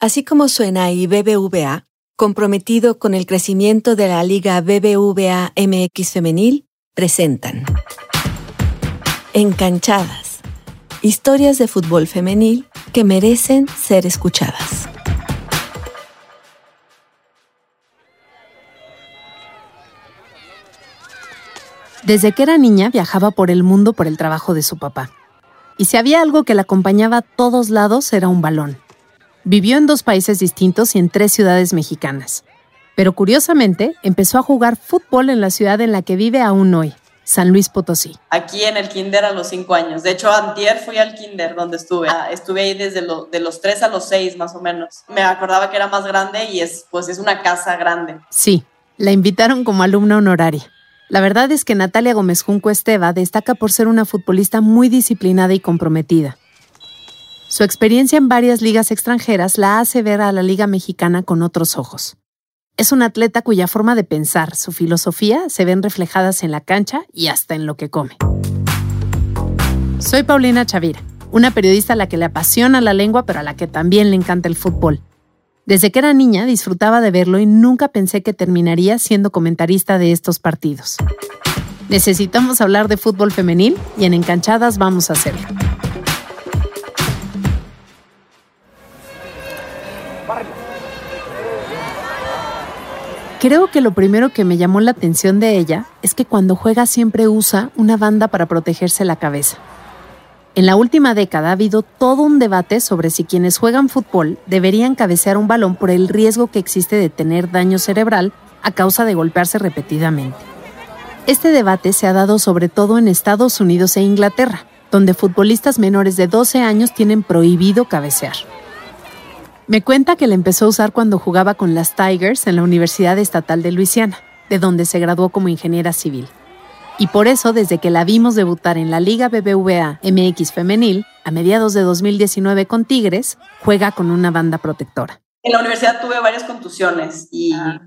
Así como suena y BBVA, comprometido con el crecimiento de la Liga BBVA MX Femenil, presentan Encanchadas. Historias de fútbol femenil que merecen ser escuchadas. Desde que era niña viajaba por el mundo por el trabajo de su papá. Y si había algo que la acompañaba a todos lados era un balón. Vivió en dos países distintos y en tres ciudades mexicanas. Pero curiosamente empezó a jugar fútbol en la ciudad en la que vive aún hoy, San Luis Potosí. Aquí en el kinder a los cinco años. De hecho, antier fui al kinder donde estuve. Ah, estuve ahí desde de los tres a los seis más o menos. Me acordaba que era más grande y es, pues, es una casa grande. Sí, la invitaron como alumna honoraria. La verdad es que Natalia Gómez Junco Esteva destaca por ser una futbolista muy disciplinada y comprometida. Su experiencia en varias ligas extranjeras la hace ver a la Liga Mexicana con otros ojos. Es una atleta cuya forma de pensar, su filosofía, se ven reflejadas en la cancha y hasta en lo que come. Soy Paulina Chavira, una periodista a la que le apasiona la lengua pero a la que también le encanta el fútbol. Desde que era niña disfrutaba de verlo y nunca pensé que terminaría siendo comentarista de estos partidos. Necesitamos hablar de fútbol femenil y en Encanchadas vamos a hacerlo. Creo que lo primero que me llamó la atención de ella es que cuando juega siempre usa una banda para protegerse la cabeza. En la última década ha habido todo un debate sobre si quienes juegan fútbol deberían cabecear un balón por el riesgo que existe de tener daño cerebral a causa de golpearse repetidamente. Este debate se ha dado sobre todo en Estados Unidos e Inglaterra, donde futbolistas menores de 12 años tienen prohibido cabecear. Me cuenta que la empezó a usar cuando jugaba con las Tigers en la Universidad Estatal de Luisiana, de donde se graduó como ingeniera civil. Y por eso, desde que la vimos debutar en la Liga BBVA MX Femenil, a mediados de 2019 con Tigres, juega con una banda protectora. En la universidad tuve varias contusiones y, ah.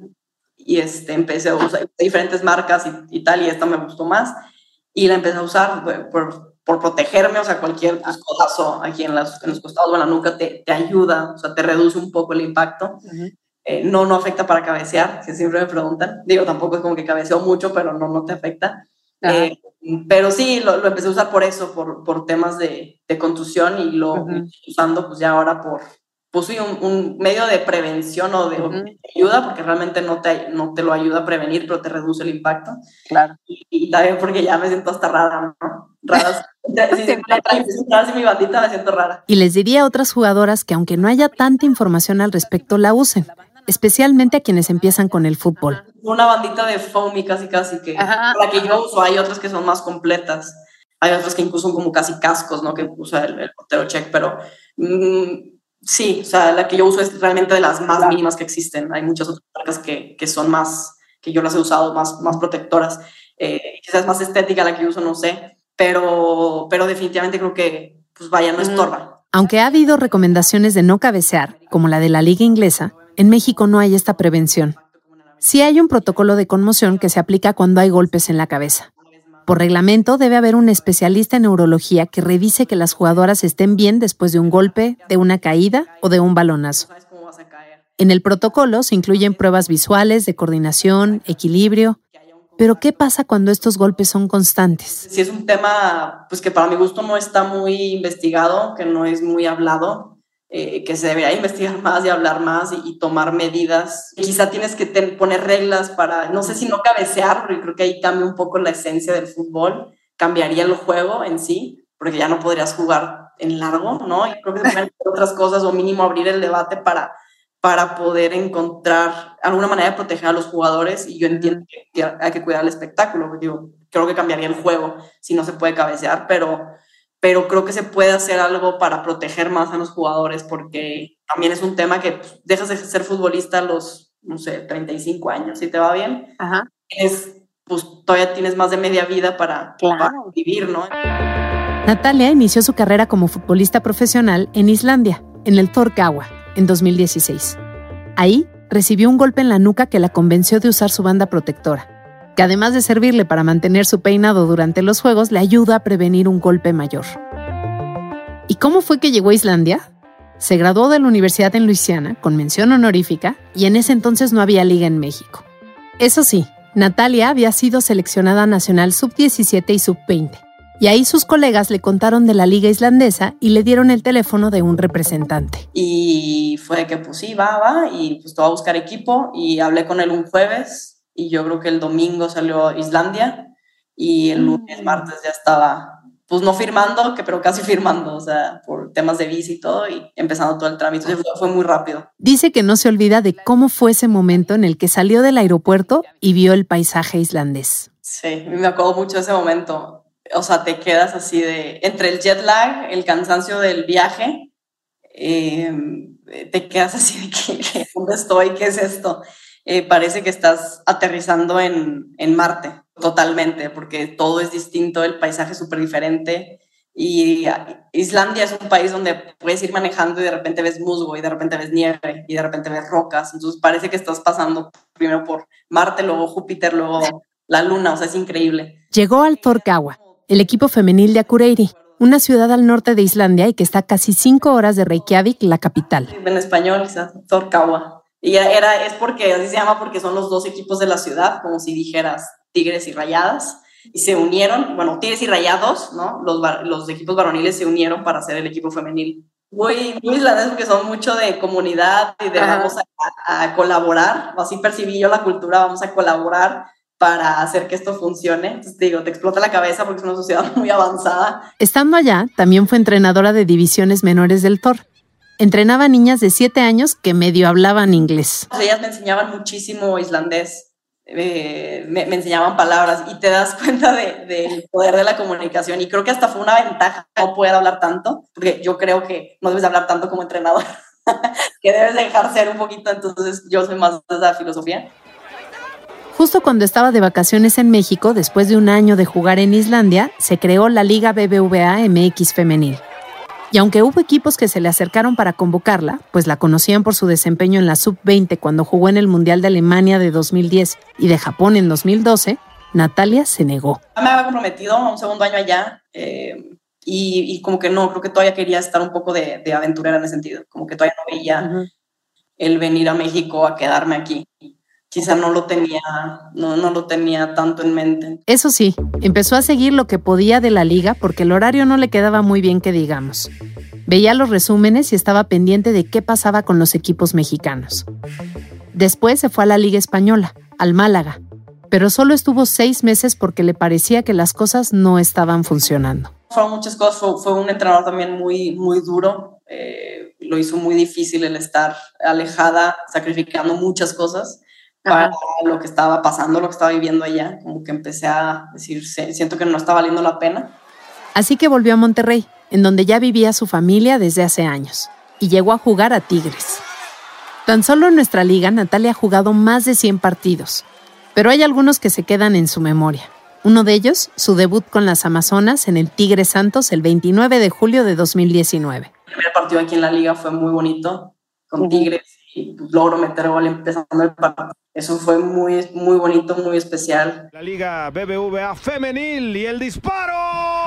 y este, empecé a usar diferentes marcas y, tal, y esta me gustó más. Y la empecé a usar por, por protegerme, o sea, cualquier pues, codazo aquí en, las, en, los costados o en la nuca te, te, ayuda, o sea, te reduce un poco el impacto. Eh, no, no afecta para cabecear, que siempre me preguntan. Digo, tampoco es como que cabeceo mucho, pero no, no te afecta. Eh, pero sí, lo, empecé a usar por eso, por, por temas de, de, contusión y lo estoy usando pues ya ahora por, pues sí, un, medio de prevención o de, ayuda, porque realmente no te, no te lo ayuda a prevenir, pero te reduce el impacto. Claro. Y, también porque ya me siento hasta rara, ¿no? Rara. si, si, mi bandita me siento rara. Y les diría a otras jugadoras que aunque no haya tanta información al respecto, la usen, especialmente a quienes empiezan con el fútbol una bandita de foamy casi casi que la que yo uso, hay otras que son más completas, hay otras que incluso son como casi cascos, ¿no? Que usa el, el portero check, pero mm, sí, o sea, la que yo uso es realmente de las más mínimas que existen. Hay muchas otras marcas que, que son más, que yo las he usado más, más protectoras. Eh, quizás más estética la que yo uso, no sé, pero, pero definitivamente creo que, pues vaya, no estorba. Aunque ha habido recomendaciones de no cabecear, como la de la liga inglesa, en México no hay esta prevención sí hay un protocolo de conmoción que se aplica cuando hay golpes en la cabeza. Por reglamento debe haber un especialista en neurología que revise que las jugadoras estén bien después de un golpe, de una caída o de un balonazo. En el protocolo se incluyen pruebas visuales de coordinación, equilibrio, pero ¿qué pasa cuando estos golpes son constantes? Si es un tema pues que para mi gusto no está muy investigado, que no es muy hablado, eh, que se debería investigar más y hablar más y, tomar medidas. Quizá tienes que poner reglas para, no sé si no cabecear, porque creo que ahí cambia un poco la esencia del fútbol, cambiaría el juego en sí, porque ya no podrías jugar en largo, ¿no? Y creo que se pueden otras cosas o mínimo abrir el debate para, para poder encontrar alguna manera de proteger a los jugadores y yo entiendo que hay que cuidar el espectáculo, digo, creo que cambiaría el juego si no se puede cabecear, pero pero creo que se puede hacer algo para proteger más a los jugadores, porque también es un tema que pues, dejas de ser futbolista a los, no sé, 35 años, si te va bien, es, pues todavía tienes más de media vida para, vivir, ¿no? Natalia inició su carrera como futbolista profesional en Islandia, en el Thorkawa, en 2016. Ahí recibió un golpe en la nuca que la convenció de usar su banda protectora que además de servirle para mantener su peinado durante los juegos, le ayuda a prevenir un golpe mayor. ¿Y cómo fue que llegó a Islandia? se graduó de la universidad en Luisiana con mención honorífica y en ese entonces no había liga en México. Eso sí, Natalia había sido seleccionada nacional sub-17 y sub-20 y ahí sus colegas le contaron de la liga islandesa y le dieron el teléfono de un representante. Y fue que pues sí, va, va, y pues te a buscar equipo y hablé con él un jueves y yo creo que el domingo salió Islandia y el lunes, mm. martes ya estaba, pues no firmando, que pero casi firmando, o sea, por temas de visa y todo y empezando todo el trámite. Fue, fue muy rápido. Dice que no se olvida de cómo fue ese momento en el que salió del aeropuerto y vio el paisaje islandés. Sí, me acuerdo mucho de ese momento o sea, te quedas así de, entre el jet lag, el cansancio del viaje, em, te quedas así de, que, ¿dónde estoy? ¿Qué es esto? Eh, parece que estás aterrizando en, en, Marte totalmente, porque todo es distinto, el paisaje es súper diferente. Y Islandia es un país donde puedes ir manejando y de repente ves musgo y de repente ves nieve y de repente ves rocas. Entonces parece que estás pasando primero por Marte, luego Júpiter, luego la Luna. O sea, es increíble. Llegó al Torcawa, el equipo femenil de Akureyri, una ciudad al norte de Islandia y que está casi cinco horas de Reykjavik, la capital. En español, Torcawa. Y era, es porque, así se llama porque son los dos equipos de la ciudad, como si dijeras Tigres y Rayadas, y se unieron, bueno, Tigres y Rayados, ¿no? Los, los equipos varoniles se unieron para hacer el equipo femenil. Muy, muy islandés porque son mucho de comunidad y de vamos a, a, colaborar, así percibí yo la cultura, vamos a colaborar para hacer que esto funcione. Entonces, te digo, te explota la cabeza porque es una sociedad muy avanzada. Estando allá, también fue entrenadora de divisiones menores del TOR. Entrenaba niñas de 7 años que medio hablaban inglés. Ellas me enseñaban muchísimo islandés, eh, me, enseñaban palabras y te das cuenta del de, poder de la comunicación. Y creo que hasta fue una ventaja no poder hablar tanto, porque yo creo que no debes hablar tanto como entrenador, que debes dejar ser un poquito. Entonces, yo soy más de esa filosofía. Justo cuando estaba de vacaciones en México, después de un año de jugar en Islandia, se creó la Liga BBVA MX Femenil. Y aunque hubo equipos que se le acercaron para convocarla, pues la conocían por su desempeño en la Sub-20 cuando jugó en el Mundial de Alemania de 2010 y de Japón en 2012, Natalia se negó. Me había comprometido a un segundo año allá eh, y, como que no, creo que todavía quería estar un poco de, aventurera en ese sentido, como que todavía no veía el venir a México a quedarme aquí quizá no lo tenía, no, no lo tenía tanto en mente. Eso sí, empezó a seguir lo que podía de la liga porque el horario no le quedaba muy bien que digamos. Veía los resúmenes y estaba pendiente de qué pasaba con los equipos mexicanos. Después se fue a la Liga Española, al Málaga, pero solo estuvo seis meses porque le parecía que las cosas no estaban funcionando. Fueron muchas cosas, fue, un entrenador también muy, muy duro, eh, lo hizo muy difícil el estar alejada, sacrificando muchas cosas para lo que estaba pasando, lo que estaba viviendo allá, como que empecé a decir, siento que no está valiendo la pena. Así que volvió a Monterrey, en donde ya vivía su familia desde hace años, y llegó a jugar a Tigres. Tan solo en nuestra liga, Natalia ha jugado más de 100 partidos, pero hay algunos que se quedan en su memoria. Uno de ellos, su debut con las Amazonas en el Tigres Santos el 29 de julio de 2019. El primer partido aquí en la liga fue muy bonito, con Tigres, y logro meter gol empezando el partido. Eso fue muy, muy bonito, muy especial. La Liga BBVA Femenil y el disparo.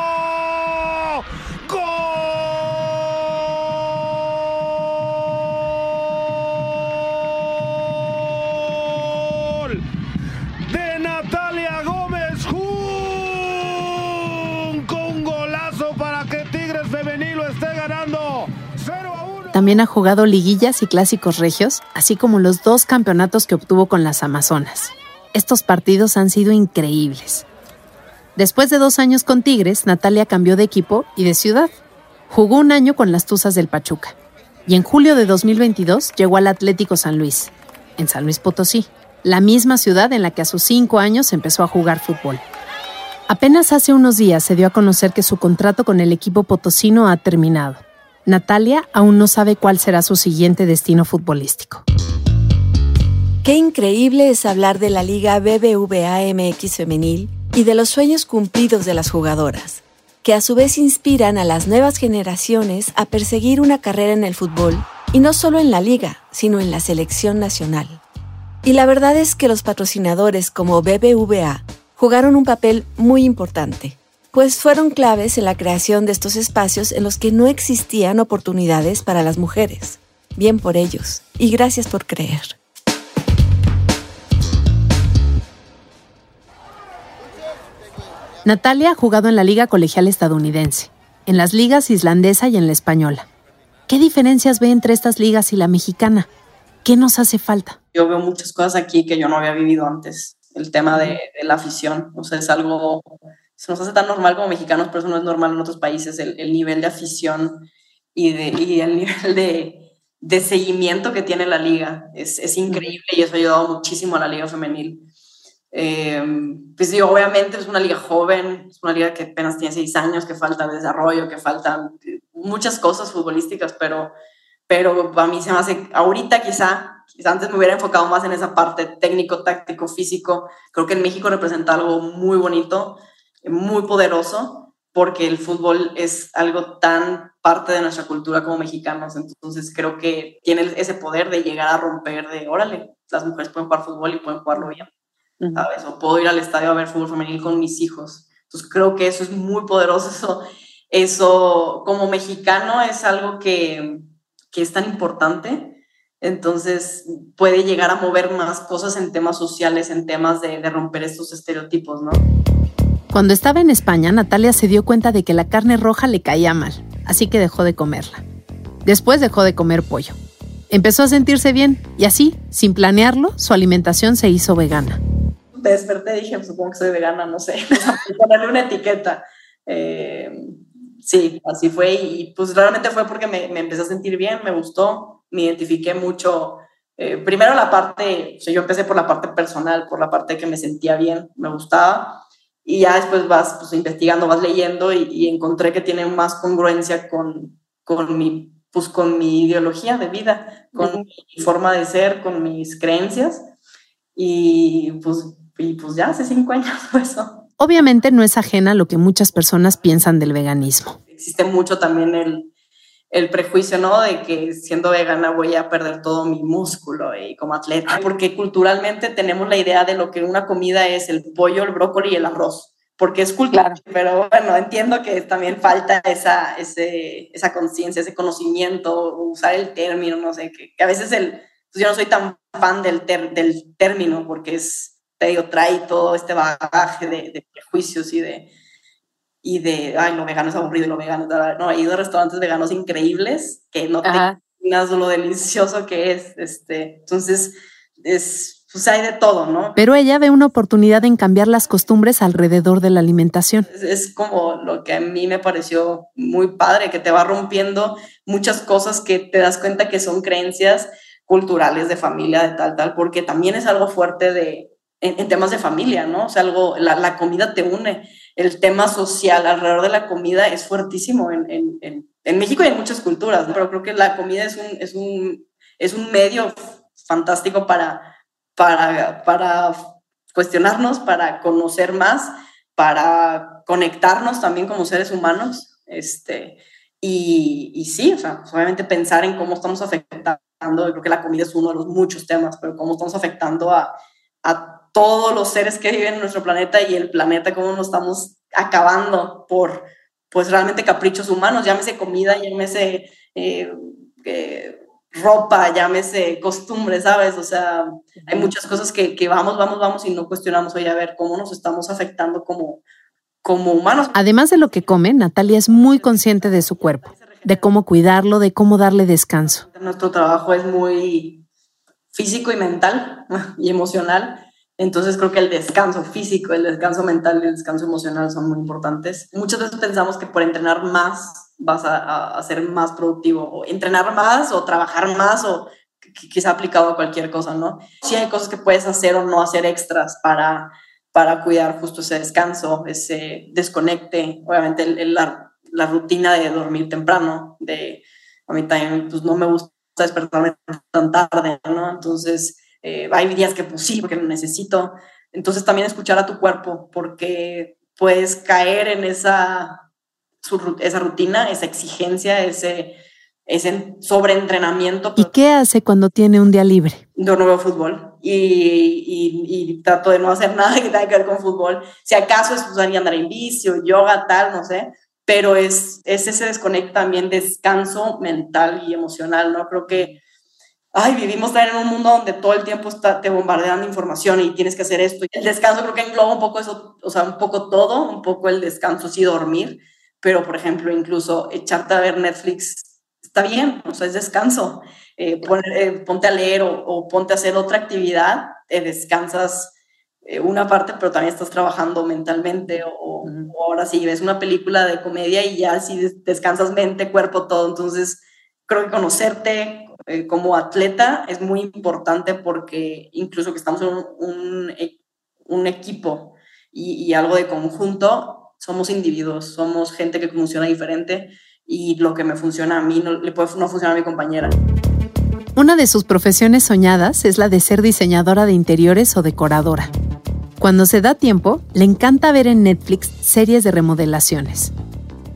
También ha jugado liguillas y clásicos regios, así como los dos campeonatos que obtuvo con las Amazonas. Estos partidos han sido increíbles. Después de dos años con Tigres, Natalia cambió de equipo y de ciudad. Jugó un año con las Tuzas del Pachuca. Y en julio de 2022 llegó al Atlético San Luis, en San Luis Potosí, la misma ciudad en la que a sus cinco años empezó a jugar fútbol. Apenas hace unos días se dio a conocer que su contrato con el equipo potosino ha terminado. Natalia aún no sabe cuál será su siguiente destino futbolístico. Qué increíble es hablar de la Liga BBVA MX femenil y de los sueños cumplidos de las jugadoras, que a su vez inspiran a las nuevas generaciones a perseguir una carrera en el fútbol, y no solo en la liga, sino en la selección nacional. Y la verdad es que los patrocinadores como BBVA jugaron un papel muy importante pues fueron claves en la creación de estos espacios en los que no existían oportunidades para las mujeres. Bien por ellos, y gracias por creer. Natalia ha jugado en la Liga Colegial Estadounidense, en las ligas islandesa y en la española. ¿Qué diferencias ve entre estas ligas y la mexicana? ¿Qué nos hace falta? Yo veo muchas cosas aquí que yo no había vivido antes. El tema de, la afición, o sea, es algo, se nos hace tan normal como mexicanos, pero eso no es normal en otros países, el, nivel de afición y, de, y el nivel de, de, seguimiento que tiene la liga. Es, es increíble y eso ha ayudado muchísimo a la liga femenil. Eh, pues digo, obviamente es una liga joven, es una liga que apenas tiene seis años, que falta desarrollo, que faltan muchas cosas futbolísticas, pero, pero a mí se me hace, ahorita quizá, quizá antes me hubiera enfocado más en esa parte técnico, táctico, físico. Creo que en México representa algo muy bonito, muy poderoso, porque el fútbol es algo tan parte de nuestra cultura como mexicanos. Entonces creo que tiene ese poder de llegar a romper de, órale, las mujeres pueden jugar fútbol y pueden jugarlo bien. ¿sabes? O puedo ir al estadio a ver fútbol femenil con mis hijos. Entonces creo que eso es muy poderoso. Eso, eso como mexicano es algo que, que es tan importante. Entonces puede llegar a mover más cosas en temas sociales, en temas de, de romper estos estereotipos, ¿no? Cuando estaba en España, Natalia se dio cuenta de que la carne roja le caía mal, así que dejó de comerla. Después dejó de comer pollo. Empezó a sentirse bien y así, sin planearlo, su alimentación se hizo vegana desperté y dije, pues, supongo que soy vegana, no sé, ponerle una etiqueta. Eh, sí, así fue y pues realmente fue porque me, me, empecé a sentir bien, me gustó, me identifiqué mucho. Eh, primero la parte, o sea, yo empecé por la parte personal, por la parte que me sentía bien, me gustaba, y ya después vas pues, investigando, vas leyendo y, y encontré que tiene más congruencia con, con, mi, pues, con mi ideología de vida, con mi forma de ser, con mis creencias. Y pues y pues ya hace cinco años fue eso. Obviamente no es ajena a lo que muchas personas piensan del veganismo. Existe mucho también el, el prejuicio, ¿no? De que siendo vegana voy a perder todo mi músculo y como atleta, porque culturalmente tenemos la idea de lo que una comida es el pollo, el brócoli y el arroz, porque es cultural, pero bueno, entiendo que también falta esa, ese, esa conciencia, ese conocimiento, usar el término, no sé, que, a veces el, pues yo no soy tan fan del, del término porque es trae todo este bagaje de, prejuicios y de, y de, ay, lo vegano es aburrido lo vegano, no, he ido a restaurantes veganos increíbles que no te imaginas lo delicioso que es, este, entonces, es, pues hay de todo, ¿no? Pero ella ve una oportunidad en cambiar las costumbres alrededor de la alimentación. Es, es, como lo que a mí me pareció muy padre, que te va rompiendo muchas cosas que te das cuenta que son creencias culturales de familia, de tal, tal, porque también es algo fuerte de, en, temas de familia, ¿no? O sea, algo, la, la, comida te une. El tema social alrededor de la comida es fuertísimo en, en, en México y en muchas culturas, ¿no? pero creo que la comida es un, es un, es un medio fantástico para, para, para cuestionarnos, para conocer más, para conectarnos también como seres humanos. Este, y, y sí, o sea, obviamente pensar en cómo estamos afectando, creo que la comida es uno de los muchos temas, pero cómo estamos afectando a, a todos los seres que viven en nuestro planeta y el planeta, cómo nos estamos acabando por, pues realmente caprichos humanos, llámese comida, llámese eh, eh, ropa, llámese costumbre, ¿sabes? O sea, hay muchas cosas que, que, vamos, vamos, vamos y no cuestionamos, oye, a ver, cómo nos estamos afectando como, como humanos. Además de lo que come, Natalia es muy consciente de su cuerpo, de cómo cuidarlo, de cómo darle descanso. Nuestro trabajo es muy físico y mental y emocional entonces creo que el descanso físico, el descanso mental y el descanso emocional son muy importantes. Muchas veces pensamos que por entrenar más vas a, ser más productivo, o entrenar más o trabajar más o quizá aplicado a cualquier cosa, ¿no? Sí hay cosas que puedes hacer o no hacer extras para, para cuidar justo ese descanso, ese desconecte, obviamente la, la, rutina de dormir temprano, de a mí también pues no me gusta despertarme tan tarde, ¿no? Entonces eh, hay días que pues sí, porque lo necesito. Entonces también escuchar a tu cuerpo, porque puedes caer en esa, esa rutina, esa exigencia, ese, es en sobreentrenamiento. ¿Y qué hace cuando tiene un día libre? Yo no veo fútbol y, y, y, trato de no hacer nada que tenga que ver con fútbol. Si acaso es usar y andar en bici o yoga, tal, no sé, pero es, es ese desconecto también, descanso mental y emocional, ¿no? Creo que, ay, vivimos en un mundo donde todo el tiempo está, te bombardean de información y tienes que hacer esto. El descanso creo que engloba un poco eso, o sea, un poco todo, un poco el descanso, sí dormir, pero por ejemplo, incluso echarte a ver Netflix está bien, o sea, es descanso. Eh, eh, ponte a leer o, ponte a hacer otra actividad, eh, descansas una parte, pero también estás trabajando mentalmente. O, ahora sí, ves una película de comedia y ya sí descansas mente, cuerpo, todo. Entonces, creo que conocerte como atleta es muy importante porque incluso que estamos en un, un, equipo y, y algo de conjunto, somos individuos, somos gente que funciona diferente y lo que me funciona a mí no le puede no funcionar a mi compañera. Una de sus profesiones soñadas es la de ser diseñadora de interiores o decoradora. Cuando se da tiempo, le encanta ver en Netflix series de remodelaciones.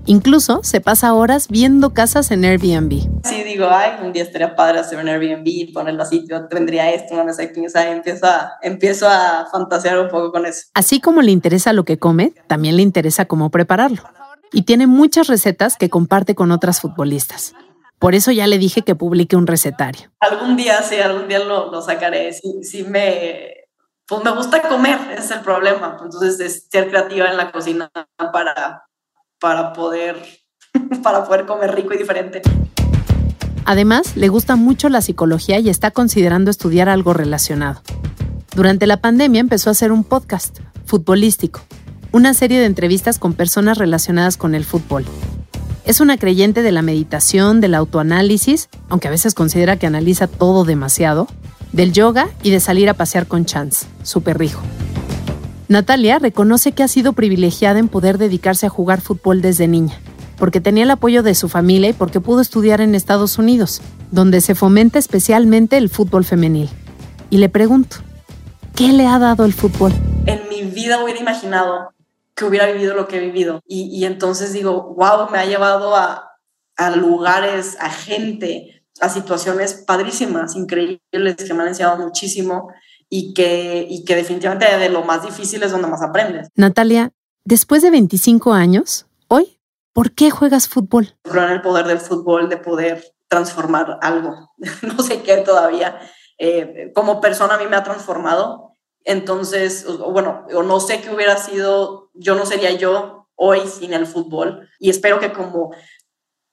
Incluso se pasa horas viendo casas en Airbnb. Sí, digo, ay, un día estaría padre hacer un Airbnb, ponerlo así, yo tendría esto, una mesa de empiezo a, empiezo a fantasear un poco con eso. Así como le interesa lo que come, también le interesa cómo prepararlo y tiene muchas recetas que comparte con otras futbolistas. Por eso ya le dije que publique un recetario. Algún día sí, algún día lo, sacaré. Sí, me, pues me gusta comer, es el problema. Entonces es ser creativa en la cocina para, para, poder, para poder comer rico y diferente. Además, le gusta mucho la psicología y está considerando estudiar algo relacionado. Durante la pandemia empezó a hacer un podcast futbolístico una serie de entrevistas con personas relacionadas con el fútbol. Es una creyente de la meditación, del autoanálisis, aunque a veces considera que analiza todo demasiado, del yoga y de salir a pasear con Chance, su perrijo. Natalia reconoce que ha sido privilegiada en poder dedicarse a jugar fútbol desde niña, porque tenía el apoyo de su familia y porque pudo estudiar en Estados Unidos, donde se fomenta especialmente el fútbol femenil. Y le pregunto, ¿qué le ha dado el fútbol? En mi vida hubiera imaginado que hubiera vivido lo que he vivido. Y, entonces digo, wow, me ha llevado a, a, lugares, a gente, a situaciones padrísimas, increíbles, que me han enseñado muchísimo y que, y que definitivamente de lo más difícil es donde más aprendes. Natalia, después de 25 años, hoy, ¿por qué juegas fútbol? En el poder del fútbol, de poder transformar algo, no sé qué todavía. Eh, como persona a mí me ha transformado entonces, bueno, o no sé qué hubiera sido, yo no sería yo hoy sin el fútbol y espero que como,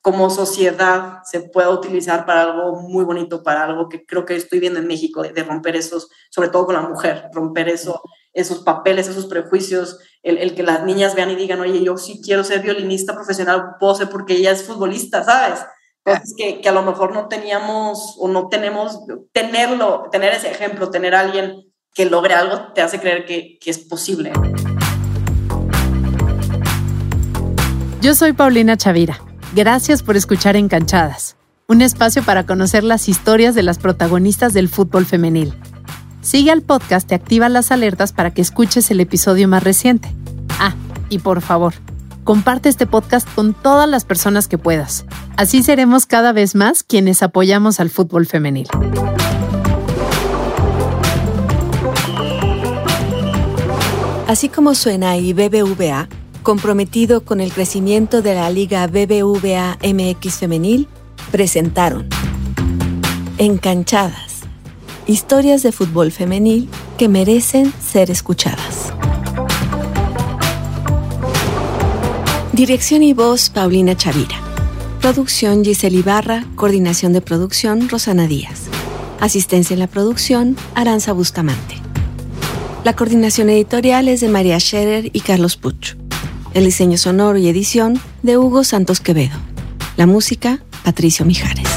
como sociedad se pueda utilizar para algo muy bonito, para algo que creo que estoy viendo en México, de, romper esos, sobre todo con la mujer, romper eso, esos papeles, esos prejuicios, el, que las niñas vean y digan, oye, yo sí quiero ser violinista profesional, puedo porque ella es futbolista, ¿sabes? Entonces, que, que, a lo mejor no teníamos o no tenemos, tenerlo, tener ese ejemplo, tener alguien que logre algo te hace creer que, es posible. Yo soy Paulina Chavira. Gracias por escuchar Encanchadas, un espacio para conocer las historias de las protagonistas del fútbol femenil. Sigue al podcast y activa las alertas para que escuches el episodio más reciente. Ah, y por favor, comparte este podcast con todas las personas que puedas. Así seremos cada vez más quienes apoyamos al fútbol femenil. Así como suena y BBVA, comprometido con el crecimiento de la Liga BBVA MX Femenil, presentaron Encanchadas, historias de fútbol femenil que merecen ser escuchadas. Dirección y voz Paulina Chavira. Producción Giselle Ibarra, coordinación de producción Rosana Díaz. Asistencia en la producción Aranza Bustamante. La coordinación editorial es de María Scherer y Carlos Puch. El diseño sonoro y edición de Hugo Santos Quevedo. La música, Patricio Mijares.